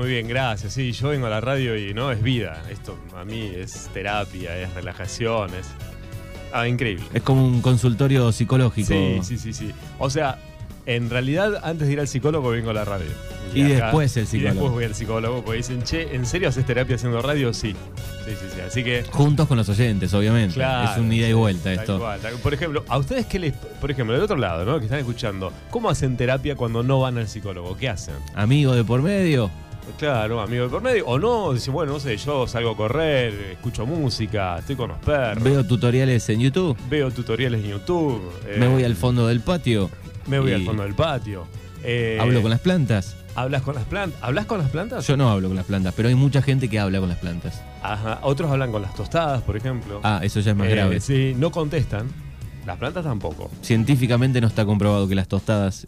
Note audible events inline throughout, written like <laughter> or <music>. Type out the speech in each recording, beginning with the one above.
Muy bien, gracias. Sí, yo vengo a la radio y no es vida. Esto a mí es terapia, es relajación, es. Ah, increíble. Es como un consultorio psicológico. Sí, sí, sí, sí. O sea, en realidad, antes de ir al psicólogo, vengo a la radio. Y después el Y psicólogo. después voy al psicólogo, porque dicen, che, ¿en serio haces terapia haciendo radio? Sí. Sí, sí, sí. Así que. Juntos con los oyentes, obviamente. Claro, es un ida y vuelta esto. cual, tal- Por ejemplo, a ustedes qué les. Por ejemplo, del otro lado, ¿no? Que están escuchando, ¿cómo hacen terapia cuando no van al psicólogo? ¿Qué hacen? Amigo de por medio. Claro, amigo de por medio. O no, dicen, bueno, no sé, yo salgo a correr, escucho música, estoy con los perros. Veo tutoriales en YouTube. Veo tutoriales en YouTube. eh, Me voy al fondo del patio. me voy y al fondo del patio. eh, Hablo con las plantas. ¿Hablas con las plantas? ¿Hablas con las plantas? Yo no hablo con las plantas, pero hay mucha gente que habla con las plantas. Ajá. Otros hablan con las tostadas, por ejemplo. Ah, eso ya es más Eh, grave. Sí, no contestan. Las plantas tampoco. Científicamente no está comprobado que las tostadas.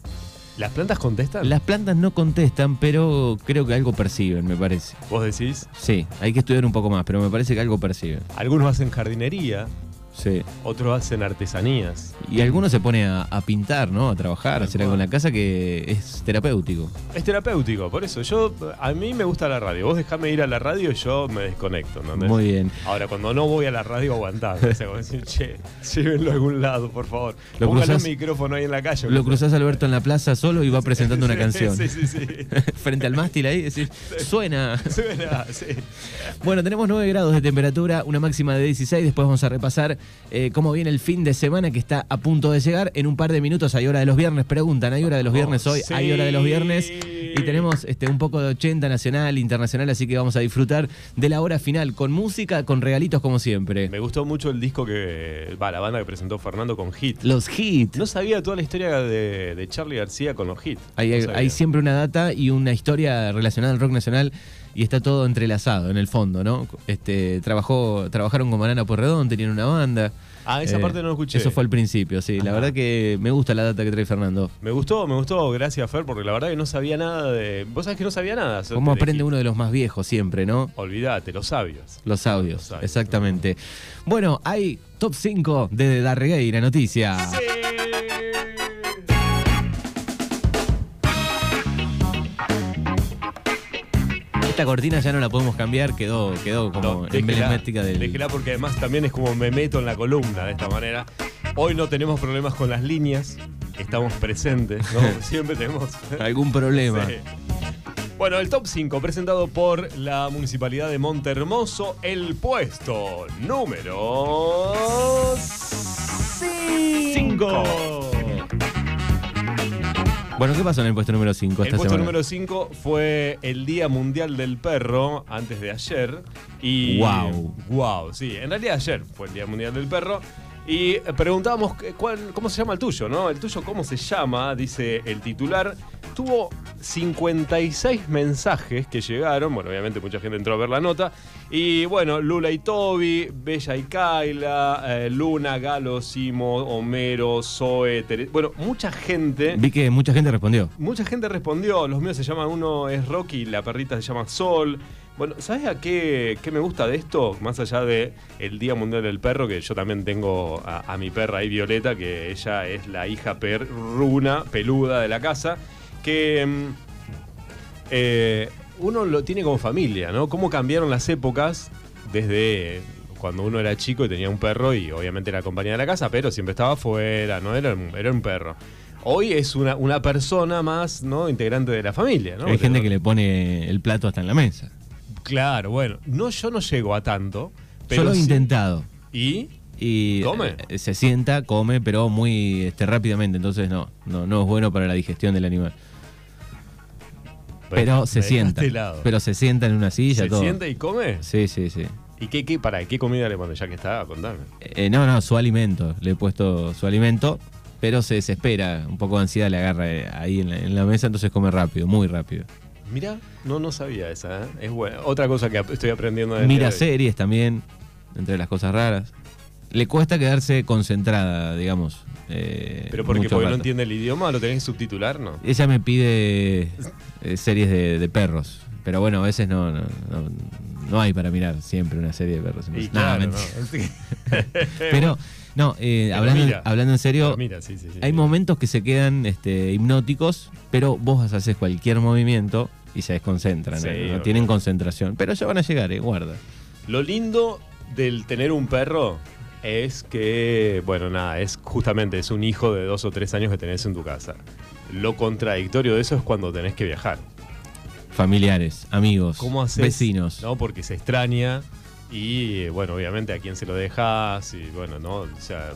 ¿Las plantas contestan? Las plantas no contestan, pero creo que algo perciben, me parece. ¿Vos decís? Sí, hay que estudiar un poco más, pero me parece que algo perciben. Algunos hacen jardinería, Sí. otros hacen artesanías. Y algunos se pone a, a pintar, ¿no? A trabajar, a hacer algo en la casa que es terapéutico. Es terapéutico, por eso yo a mí me gusta la radio. Vos dejame ir a la radio y yo me desconecto, ¿entendés? Muy bien. Ahora, cuando no voy a la radio, aguantá. O sea, decir, che, llévenlo a algún lado, por favor. Lo cruzás- micrófono ahí en la calle. Lo cruzás Alberto en la plaza solo y va presentando una canción. Sí, sí, sí. <laughs> Frente al mástil ahí, decís, suena. Suena, sí. Bueno, tenemos 9 grados de temperatura, una máxima de 16. Después vamos a repasar eh, cómo viene el fin de semana que está a punto de llegar. En un par de minutos hay hora de los viernes. Preguntan, ¿hay hora de los viernes hoy? Hay hora de los viernes. Y tenemos este, un poco de 80 nacional, internacional, así que vamos a disfrutar de la hora final con música, con regalitos como siempre. Me gustó mucho el disco que. Va, la banda que presentó Fernando con Hit. Los hits. No sabía toda la historia de, de Charlie García con los hits. Hay, No hay- sabía. hay siempre una data y una historia relacionada al rock nacional y está todo entrelazado en el fondo, ¿no? Este, trabajó, trabajaron con Banana Porredón, tenían una banda. Ah, esa Eh, parte no lo escuché. Eso fue al principio, sí. La verdad que me gusta la data que trae Fernando. Me gustó, me gustó, gracias Fer, porque la verdad que no sabía nada de. Vos sabés que no sabía nada. ¿Cómo de aprende uno de los más viejos siempre, no? Olvídate, los sabios. Los audios, Los audios. exactamente. Bueno, hay top 5 de Darregueira Noticia. Esta cortina ya no la podemos cambiar, quedó, quedó como No, déjela, emblemática del. déjela porque además también es como me meto en la columna de esta manera. Hoy no tenemos problemas con las líneas, estamos presentes, ¿no? <laughs> Siempre tenemos. Algún problema. Sí. Bueno, el top 5 presentado por la Municipalidad de Montermoso, el puesto número 5. Bueno, ¿qué pasó en el puesto número 5 El esta puesto semana? número 5 fue el Día Mundial del Perro antes de ayer. Y. Guau. Wow, sí. En realidad ayer fue el Día Mundial del Perro. Y preguntábamos cuál- cómo se llama el tuyo, ¿no? El tuyo, ¿cómo se llama? Dice el titular. Tuvo 56 mensajes que llegaron. Bueno, obviamente mucha gente entró a ver la nota. Y bueno, Lula y Toby, Bella y Kaila, eh, Luna, Galo, Simo, Homero, Zoe, Tere- Bueno, mucha gente. Vi que mucha gente respondió. Mucha gente respondió, los míos se llaman, uno es Rocky, la perrita se llama Sol. Bueno, ¿sabes a qué, qué me gusta de esto? Más allá de el Día Mundial del Perro, que yo también tengo a, a mi perra ahí, Violeta, que ella es la hija perruna, peluda de la casa, que mm, eh, uno lo tiene como familia, ¿no? Cómo cambiaron las épocas desde cuando uno era chico y tenía un perro y obviamente era compañía de la casa, pero siempre estaba afuera, ¿no? Era, un- era un perro. Hoy es una, una persona más, ¿no? Integrante de la familia, ¿no? Hay gente que le pone el plato hasta en la mesa. Claro, bueno, no, yo no llego a tanto, pero Yo lo he sí- intentado. ¿Y? Y ¿Come? eh, se sienta, come, pero muy este, rápidamente. Entonces no, no, no es bueno para la digestión del animal. Pero se dejaste sienta. Pero se sienta en una silla, ¿Se todo. sienta y come? Sí, sí, sí. ¿Y qué, qué, para, qué comida le pones? Ya que está, contame. Eh, no, no, su alimento. Le he puesto su alimento, pero se desespera. Un poco de ansiedad le agarra eh, ahí en la, en la mesa, entonces come rápido, muy rápido. Mira, no, no sabía esa, ¿eh? Es buena. Otra cosa que estoy aprendiendo de Mira series también, entre las cosas raras. Le cuesta quedarse concentrada, digamos. eh, Pero porque, porque no entiende el idioma, lo tenés que subtitular, ¿no? Ella me pide eh, series de, de perros. Pero bueno, a veces no, no, no, no hay para mirar siempre una serie de perros. Y claro. <laughs> <laughs> Pero, no, eh, hablando, mira. hablando en serio, Pero mira, sí, sí, sí. hay momentos que se quedan este, hipnóticos, pero vos haces cualquier movimiento y se desconcentran, ¿eh? no tienen concentración. Pero ya van a llegar, guarda. Lo lindo del tener un perro es que, bueno, nada, es justamente, es un hijo de dos o tres años que tenés en tu casa. Lo contradictorio de eso es cuando tenés que viajar. Familiares, amigos, ¿Cómo haces? vecinos. ¿no? Porque se extraña y, eh, bueno, obviamente a quién se lo dejas y, bueno, ¿no? O sea,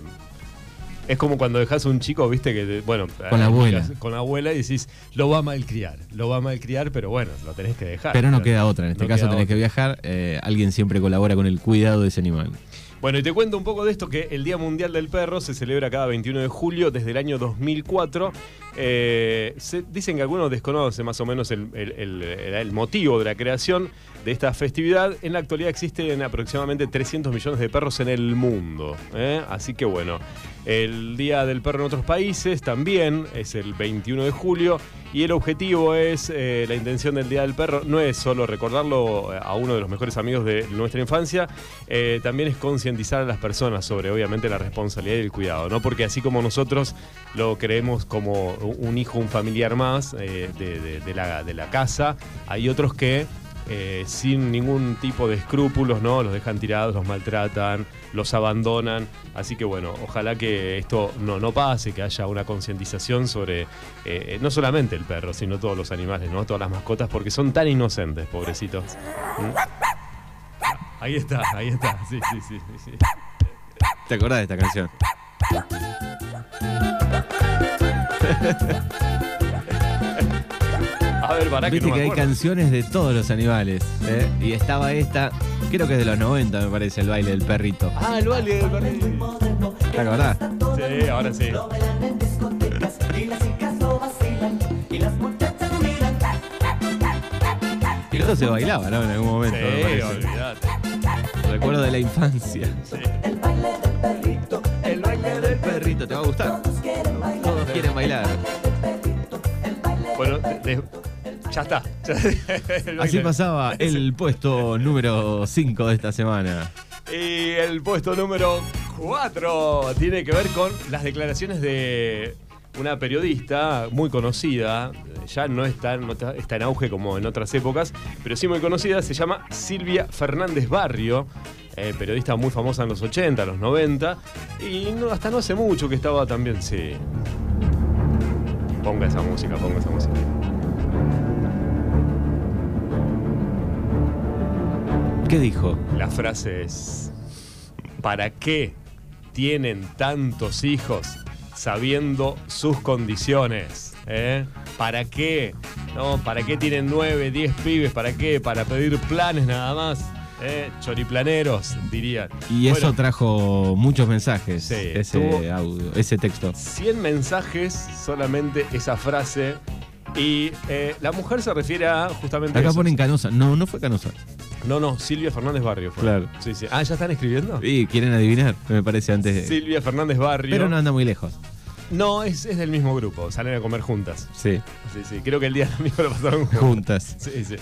es como cuando dejas un chico, viste, que, bueno... Con la abuela. Con la abuela y decís, lo va a malcriar, lo va a malcriar, pero bueno, lo tenés que dejar. Pero no queda otra, en este No caso tenés otra. que viajar. eh, alguien siempre colabora con el cuidado de ese animal. Bueno, y te cuento un poco de esto, que el Día Mundial del Perro se celebra cada 21 de julio desde el año 2004. Eh, se- dicen que algunos desconocen más o menos el, el- motivo de la creación de esta festividad. En la actualidad existen aproximadamente 300 millones de perros en el mundo. ¿eh? Así que bueno, el Día del Perro en otros países también es el 21 de julio. Y el objetivo es, eh, la intención del Día del Perro no es solo recordarlo a uno de los mejores amigos de nuestra infancia, eh, también es concientizar a las personas sobre obviamente la responsabilidad y el cuidado, ¿no? Porque así como nosotros lo creemos como un hijo, un familiar más eh, de la, de la casa, hay otros que eh, sin ningún tipo de escrúpulos, ¿no? Los dejan tirados, los maltratan, los abandonan. Así que bueno, ojalá que esto no, no pase, que haya una concientización sobre eh, no solamente el perro, sino todos los animales, ¿no? Todas las mascotas, porque son tan inocentes, pobrecitos. ¿Mm? Ahí está, ahí está. Sí, sí, sí, sí, sí. ¿Te acordás de esta canción? <laughs> A ver, para que Viste no que hay acuerdo. canciones de todos los animales. ¿eh? Y estaba esta, creo que es de los 90, me parece, el baile del perrito. Ah, el baile del perrito. ¿Te acordás? Sí, ahora sí. Y esto se bailaba, ¿no? En algún momento. me Sí, olvídate. Recuerdo de la infancia. El baile del perrito, El baile del perrito, ¿te va a gustar? todos quieren bailar. Todos quieren bailar. Bueno, de- ya está. <laughs> Así pasaba el puesto número 5 de esta semana. Y el puesto número 4 tiene que ver con las declaraciones de una periodista muy conocida, ya no está, no está, está en auge como en otras épocas, pero sí muy conocida, se llama Silvia Fernández Barrio, eh, periodista muy famosa en los 80, los 90, y no- hasta no hace mucho que estaba también, sí. Ponga esa música, ponga esa música. ¿Qué dijo? La frase es, ¿para qué tienen tantos hijos sabiendo sus condiciones? ¿Eh? ¿Para qué? ¿No? ¿Para qué tienen nueve, diez pibes? ¿Para qué? ¿Para pedir planes nada más? ¿Eh? Choriplaneros, dirían. Y eso trajo muchos mensajes, Sí, ese audio, ese texto. 100 mensajes, solamente esa frase. Y eh, la mujer se refiere a justamente... Acá eso. ponen Canosa. No, no fue Canosa. No, no, Silvia Fernández Barrio fue. Claro. Sí, sí. Ah, ¿ya están escribiendo? Y quieren adivinar, me parece, antes de... Silvia Fernández Barrio. Pero no anda muy lejos. No, es, es del mismo grupo, salen a comer juntas. Sí, Sí, sí, creo que el día del amigo lo pasaron juntas. juntas. Sí, sí.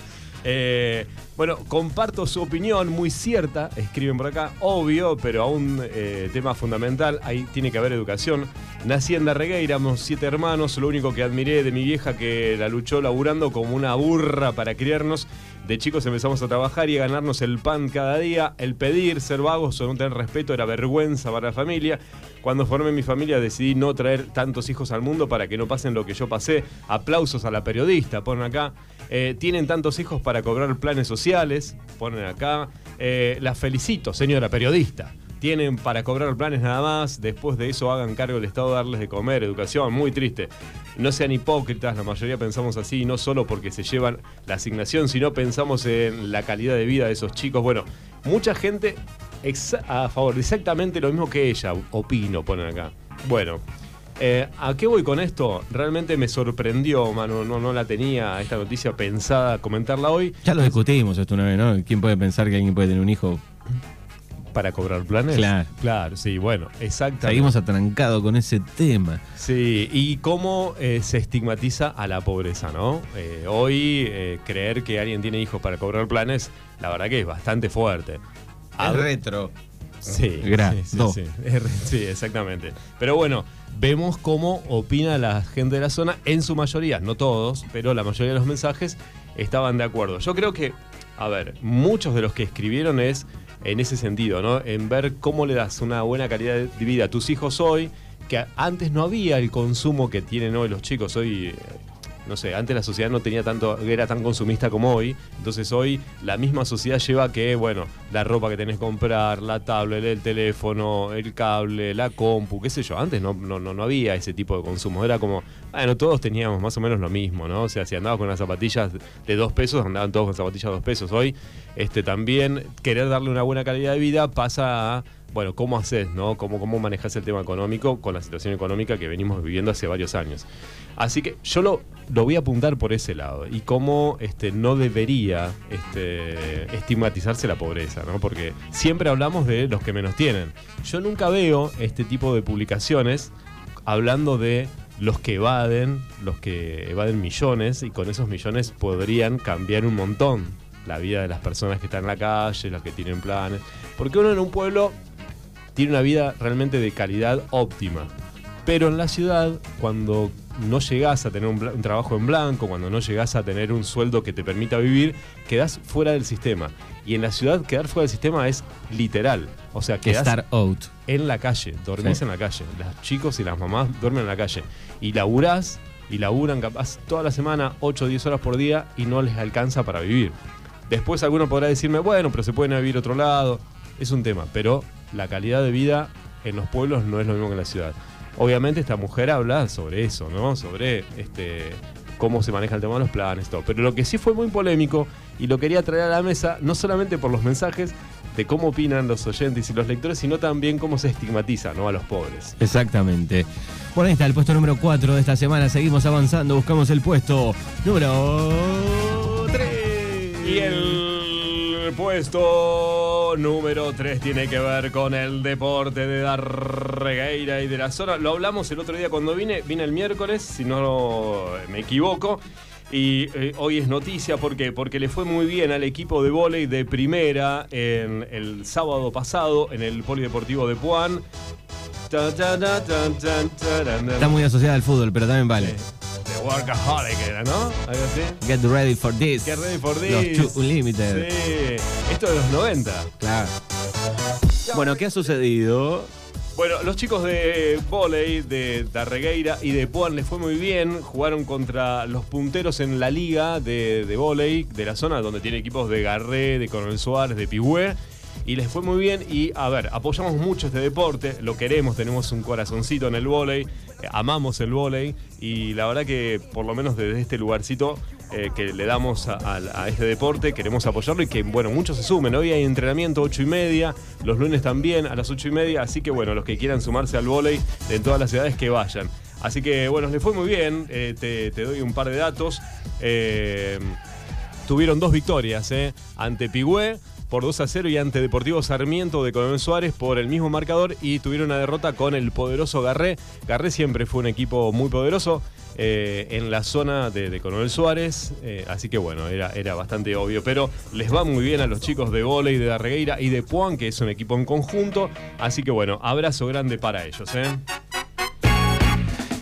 Eh, bueno, comparto su opinión, muy cierta, escriben por acá, obvio, pero a un eh, tema fundamental, ahí tiene que haber educación. Nací en Darregueira, éramos siete hermanos, lo único que admiré de mi vieja que la luchó laburando como una burra para criarnos. De chicos empezamos a trabajar y a ganarnos el pan cada día. El pedir, ser vagos o no tener respeto era vergüenza para la familia. Cuando formé mi familia decidí no traer tantos hijos al mundo para que no pasen lo que yo pasé. Aplausos a la periodista, ponen acá. Eh, tienen tantos hijos para cobrar planes sociales, ponen acá. Eh, la felicito, señora periodista. Tienen para cobrar planes nada más, después de eso hagan cargo del Estado darles de comer, educación, muy triste. No sean hipócritas, la mayoría pensamos así, no solo porque se llevan la asignación, sino pensamos en la calidad de vida de esos chicos. Bueno, mucha gente a favor exactamente lo mismo que ella, opino, ponen acá. Bueno, eh, ¿a qué voy con esto? Realmente me sorprendió, mano, no, no la tenía esta noticia pensada comentarla hoy. Ya lo discutimos esto una vez, ¿no? ¿Quién puede pensar que alguien puede tener un hijo? ¿Para cobrar planes? Claro. Claro, sí, bueno, exactamente. Seguimos atrancados con ese tema. Sí, y cómo eh, se estigmatiza a la pobreza, ¿no? Eh, hoy eh, creer que alguien tiene hijos para cobrar planes, la verdad que es bastante fuerte. A Es retro. Sí, <laughs> Gra- sí, sí, do. sí. <laughs> R- sí, exactamente. Pero bueno, vemos cómo opina la gente de la zona, en su mayoría, no todos, pero la mayoría de los mensajes estaban de acuerdo. Yo creo que, a ver, muchos de los que escribieron es en ese sentido, ¿no? En ver cómo le das una buena calidad de vida a tus hijos hoy, que antes no había el consumo que tienen hoy los chicos. Hoy, eh, no sé, antes la sociedad no tenía tanto, era tan consumista como hoy. Entonces hoy la misma sociedad lleva que, bueno, la ropa que tenés que comprar, la tablet, el teléfono, el cable, la compu, qué sé yo. Antes no, no, no, no había ese tipo de consumo. Era como, bueno, todos teníamos más o menos lo mismo, ¿no? O sea, si andabas con las zapatillas de dos pesos, andaban todos con zapatillas de dos pesos. Hoy, este, también querer darle una buena calidad de vida pasa a bueno, ¿cómo haces, no? ¿Cómo, ¿Cómo manejas el tema económico con la situación económica que venimos viviendo hace varios años? Así que yo lo, lo voy a apuntar por ese lado y cómo este, no debería este, estigmatizarse la pobreza, ¿no? Porque siempre hablamos de los que menos tienen. Yo nunca veo este tipo de publicaciones hablando de los que evaden, los que evaden millones y con esos millones podrían cambiar un montón la vida de las personas que están en la calle, las que tienen planes. Porque uno en un pueblo tiene una vida realmente de calidad óptima. Pero en la ciudad, cuando no llegás a tener un, trabajo en blanco, cuando no llegás a tener un sueldo que te permita vivir, quedás fuera del sistema. Y en la ciudad quedar fuera del sistema es literal. O sea, quedás out. en la calle, dormís Sí. en la calle. Los chicos y las mamás duermen en la calle. Y laburás y laburan capaz toda la semana, 8 o 10 horas por día y no les alcanza para vivir. Después alguno podrá decirme, bueno, pero se pueden vivir otro lado. Es un tema, pero la calidad de vida en los pueblos no es lo mismo que en la ciudad. Obviamente esta mujer habla sobre eso, ¿no? Sobre este cómo se maneja el tema de los planes, todo. Pero lo que sí fue muy polémico y lo quería traer a la mesa, no solamente por los mensajes de cómo opinan los oyentes y los lectores, sino también cómo se estigmatiza ¿no? a los pobres. Exactamente. Bueno, ahí está el puesto número 4 de esta semana. Seguimos avanzando, buscamos el puesto número 3. Y el puesto número 3 tiene que ver con el deporte de Darregueira y de la zona. Lo hablamos el otro día cuando vine, vine el miércoles, si no me equivoco. Y eh, hoy es noticia ¿por qué? porque le fue muy bien al equipo de vóley de primera en el sábado pasado en el Polideportivo de Puan. Está muy asociada al fútbol, pero también vale. Workaholic era, ¿no? Algo así. Get ready for this. Get ready for Los this. Unlimited. Sí, esto de los 90. Claro. Bueno, ¿qué ha sucedido? Bueno, los chicos de volei de Darregueira y de Puan les fue muy bien. Jugaron contra los punteros en la liga de, de volei de la zona donde tiene equipos de Garré, de Coronel Suárez, de Pigüé. Y les fue muy bien y, a ver, apoyamos mucho este deporte, lo queremos, tenemos un corazoncito en el vóley, eh, amamos el vóley y la verdad que por lo menos desde este lugarcito eh, que le damos a, este deporte, queremos apoyarlo y que, bueno, muchos se sumen. Hoy hay entrenamiento 8 y media, los lunes también a las 8 y media, así que, bueno, los que quieran sumarse al vóley de todas las ciudades que vayan. Así que, bueno, les fue muy bien, eh, te, doy un par de datos. Tuvieron dos victorias ante Pigüé por 2 a 0 y ante Deportivo Sarmiento de Coronel Suárez por el mismo marcador y tuvieron una derrota con el poderoso Garré. Garré siempre fue un equipo muy poderoso eh, en la zona de, de Coronel Suárez, eh, así que bueno, era, era bastante obvio, pero les va muy bien a los chicos de Voley, de Darregueira y de Puan, que es un equipo en conjunto, así que bueno, abrazo grande para ellos. ¿eh?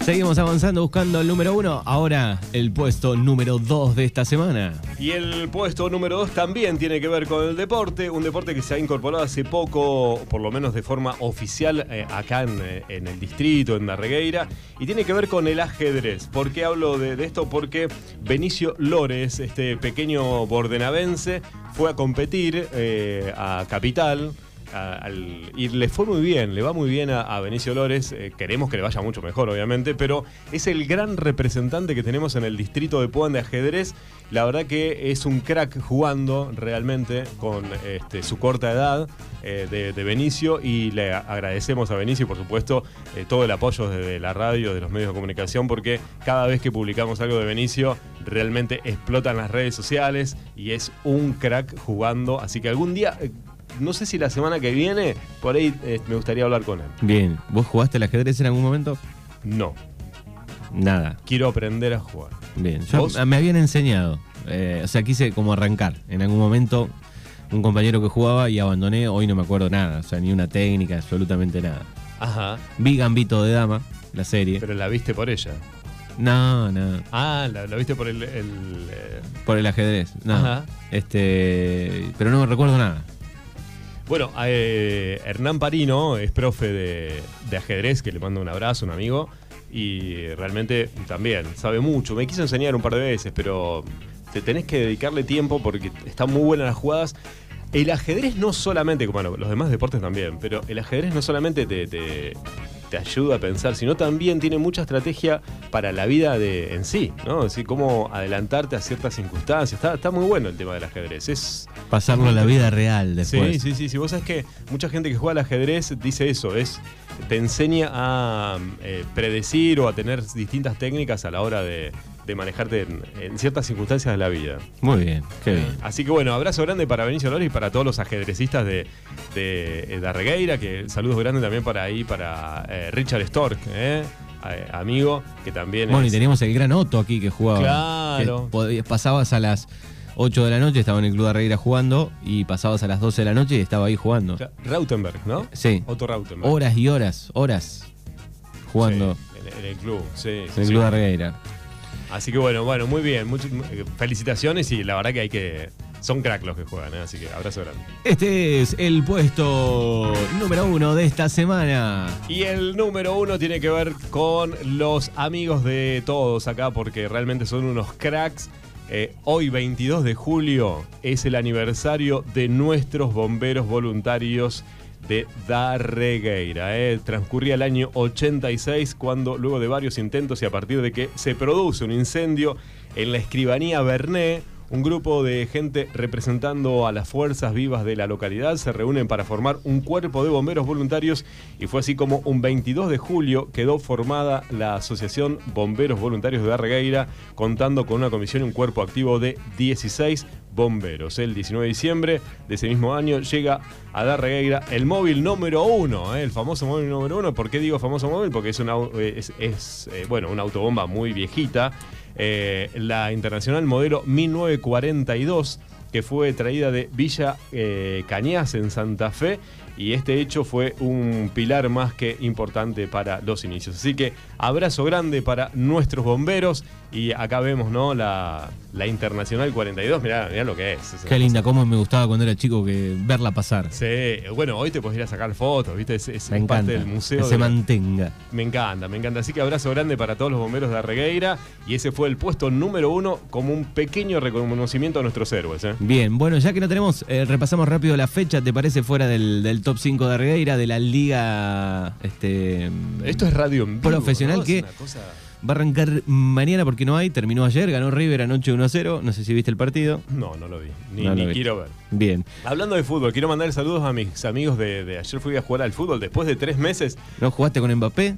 Seguimos avanzando buscando el número 1. Ahora el puesto número 2 de esta semana. Y el puesto número 2 también tiene que ver con el deporte, un deporte que se ha incorporado hace poco, por lo menos de forma oficial, eh, acá en, eh, en el distrito, en Darregueira, y tiene que ver con el ajedrez. ¿Por qué hablo de, de esto? Porque Benicio Lores, este pequeño bordenavense, fue a competir eh, a Capital. Y le fue muy bien, le va muy bien a, Benicio Lores. eh, queremos que le vaya mucho mejor, obviamente, pero es el gran representante que tenemos en el distrito de Puan de ajedrez. La verdad que es un crack jugando realmente con este, su corta edad eh, de, Benicio y le agradecemos a Benicio, por supuesto, eh, todo el apoyo desde la radio, de los medios de comunicación, porque cada vez que publicamos algo de Benicio realmente explotan las redes sociales y es un crack jugando. Así que algún día, no sé si la semana que viene, por ahí eh, me gustaría hablar con él. Bien, ¿vos jugaste al ajedrez en algún momento? No, Nada. quiero aprender a jugar. Bien, yo, ¿Vos? me habían enseñado. eh, o sea, quise como arrancar. En algún momento un compañero que jugaba y abandoné, hoy no me acuerdo nada, o sea, ni una técnica, absolutamente nada. Ajá. Vi Gambito de Dama, la serie. Pero la viste por ella. no, no, Ah, la, la viste por el. el, eh, por el ajedrez, no. Ajá. Este, pero no me recuerdo nada. Bueno, eh, Hernán Parino es profe de, ajedrez, que le mando un abrazo, un amigo, y realmente también sabe mucho. Me quiso enseñar un par de veces, pero te tenés que dedicarle tiempo porque están muy buenas las jugadas. El ajedrez no solamente, bueno, los demás deportes también, pero el ajedrez no solamente te, te- te ayuda a pensar, sino también tiene mucha estrategia para la vida de, en sí, ¿no? Es decir, cómo adelantarte a ciertas circunstancias. Está, está muy bueno el tema del ajedrez. Es, Pasarlo a la vida real después. Sí, sí, sí, sí. Vos sabés que mucha gente que juega al ajedrez dice eso, es te enseña a eh, predecir o a tener distintas técnicas a la hora de, de manejarte en, en ciertas circunstancias de la vida. Muy bien, qué bien. Así que bueno, abrazo grande para Benicio Lores y para todos los ajedrecistas de, de, de Arregueira, que saludos grandes también para ahí, para eh, Richard Stork, eh, eh, amigo, que también Bueno, y teníamos el gran Otto aquí que jugaba. Claro. Que pasabas a las 8 de la noche, estaba en el Club de Arreira jugando, y pasabas a las 12 de la noche y estaba ahí jugando. Rautenberg, ¿no? Sí. Otto Rautenberg. Horas y horas, horas jugando Sí, en, el club, sí. en el. Club de Arreira. Así que bueno, bueno, muy bien. mucho- eh, felicitaciones y la verdad que hay que. Son crack los que juegan, ¿eh? así que abrazo grande. Este es el puesto número uno de esta semana. Y el número uno tiene que ver con los amigos de todos acá, porque realmente son unos cracks. Eh, hoy, 22 de julio, es el aniversario de nuestros bomberos voluntarios de Darregueira. eh. Transcurría el año 86 cuando, luego de varios intentos y a partir de que se produce un incendio en la escribanía Berné, un grupo de gente representando a las fuerzas vivas de la localidad se reúnen para formar un cuerpo de bomberos voluntarios y fue así como un 22 de julio quedó formada la Asociación Bomberos Voluntarios de Darregueira contando con una comisión y un cuerpo activo de 16 bomberos. El 19 de diciembre de ese mismo año llega a Darregueira el móvil número uno, ¿eh? el famoso móvil número uno. ¿Por qué digo famoso móvil? Porque es una, au- es, eh, bueno, una autobomba muy viejita. Eh, la internacional modelo 1942 que fue traída de Villa eh, Cañas en Santa Fe y este hecho fue un pilar más que importante para los inicios. Así que abrazo grande para nuestros bomberos y acá vemos ¿no? la, la Internacional 42, mirá, mirá lo que es. Qué linda, cómo me gustaba cuando era chico que verla pasar. Sí, bueno, hoy te podés ir a sacar fotos, ¿viste? Es, es Me parte encanta. del museo. que de se mantenga. me encanta, me encanta. Así que abrazo grande para todos los bomberos de Arregueira. Y ese fue el puesto número uno como un pequeño reconocimiento a nuestros héroes. ¿eh? Bien, bueno, ya que no tenemos, eh, repasamos rápido la fecha, ¿te parece fuera del, del top 5 de Arregueira, de la liga este, Esto es radio en vivo, Profesional ¿no? Es que- una cosa- Va a arrancar mañana porque no hay, terminó ayer, ganó River anoche 1-0, no sé si viste el partido. No, no lo vi. Ni, No lo ni vi. quiero ver. Bien, Hablando de fútbol, quiero mandar saludos a mis amigos de, de ayer. Fui a jugar al fútbol después de tres meses. ¿no jugaste con Mbappé?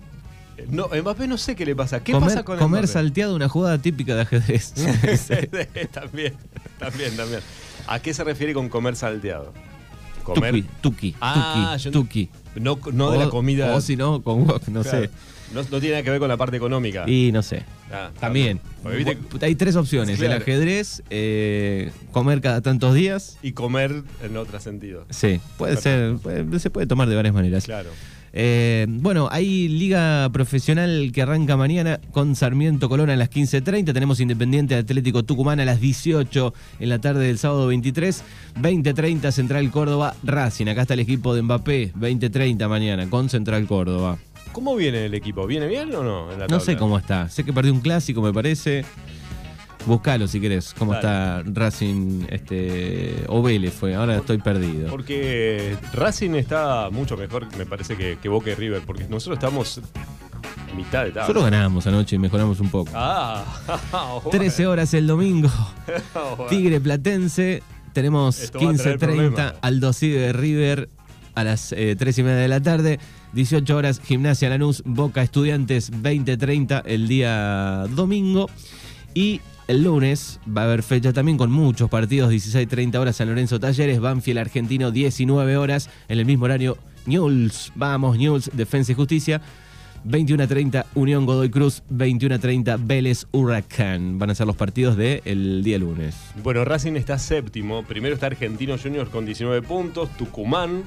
Eh, No, Mbappé no sé qué le pasa. ¿Qué comer pasa con comer Mbappé? salteado, una jugada típica de ajedrez. <laughs> también, también, también. ¿A qué se refiere con comer salteado? Comer. Tuki, tuki, Ah, tuki, tuki. No, no de la comida. O si no, con wok, no Claro. sé. No, no tiene nada que ver con la parte económica. Y no sé. Ah, También. Porque viste- Bu- Hay tres opciones: Claro. el ajedrez, eh, comer cada tantos días. y comer en otro sentido. Sí, puede ser, puede- se puede tomar de varias maneras. Claro. Eh, bueno, hay liga profesional que arranca mañana con Sarmiento Colón a las 15.30. Tenemos Independiente Atlético Tucumán a las 18 en la tarde del sábado 23. 20.30 Central Córdoba Racing. Acá está el equipo de Mbappé. 20.30 mañana con Central Córdoba. ¿Cómo viene el equipo? ¿Viene bien o no? en la No sé cómo está. Sé que perdió un clásico, me parece. Buscalo si querés. ¿Cómo Dale. está Racing este, o Vélez fue? Ahora estoy perdido. Porque Racing está mucho mejor, me parece, que, que Boca y River. Porque nosotros estamos mitad de tabla. Nosotros ganamos anoche y mejoramos un poco. Ah, <laughs> bueno. 13 horas el domingo. <laughs> Bueno. Tigre Platense. Tenemos Esto va a traer 15.30 problemas. Aldo Civi de River a las eh, 3 y media de la tarde. 18 horas Gimnasia Lanús, Boca Estudiantes 20.30 el día domingo. Y el lunes va a haber fecha también con muchos partidos. 16.30 horas San Lorenzo Talleres, Banfield Argentino 19 horas. En el mismo horario Newell's, vamos Newell's, Defensa y Justicia. 21 a 30 Unión Godoy Cruz, 21 a 30 Vélez Huracán. Van a ser los partidos del día lunes. Bueno, Racing está séptimo. Primero está Argentino Junior con 19 puntos. Tucumán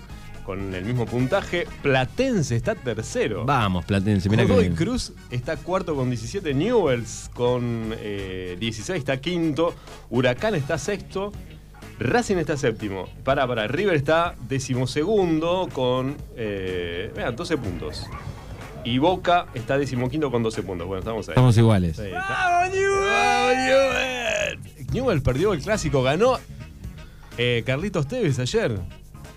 con el mismo puntaje. Platense está tercero. Vamos, Platense, mira que. Cruz está cuarto con 17. Newells con eh, 16 está quinto. Huracán está sexto. Racing está séptimo. Para, para. River está decimosegundo con eh, vean, 12 puntos. Y Boca está decimoquinto con 12 puntos. Bueno, estamos ahí. Estamos iguales. ¡Vamos, Newell's! Newell's perdió el clásico, ganó eh, Carlitos Tevez ayer.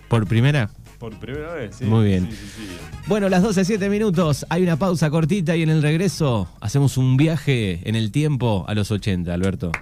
Por primera. Por primera vez, sí. Muy bien. Sí, sí. Bueno, las 12, 7 minutos. Hay una pausa cortita y en el regreso hacemos un viaje en el tiempo a los 80, Alberto.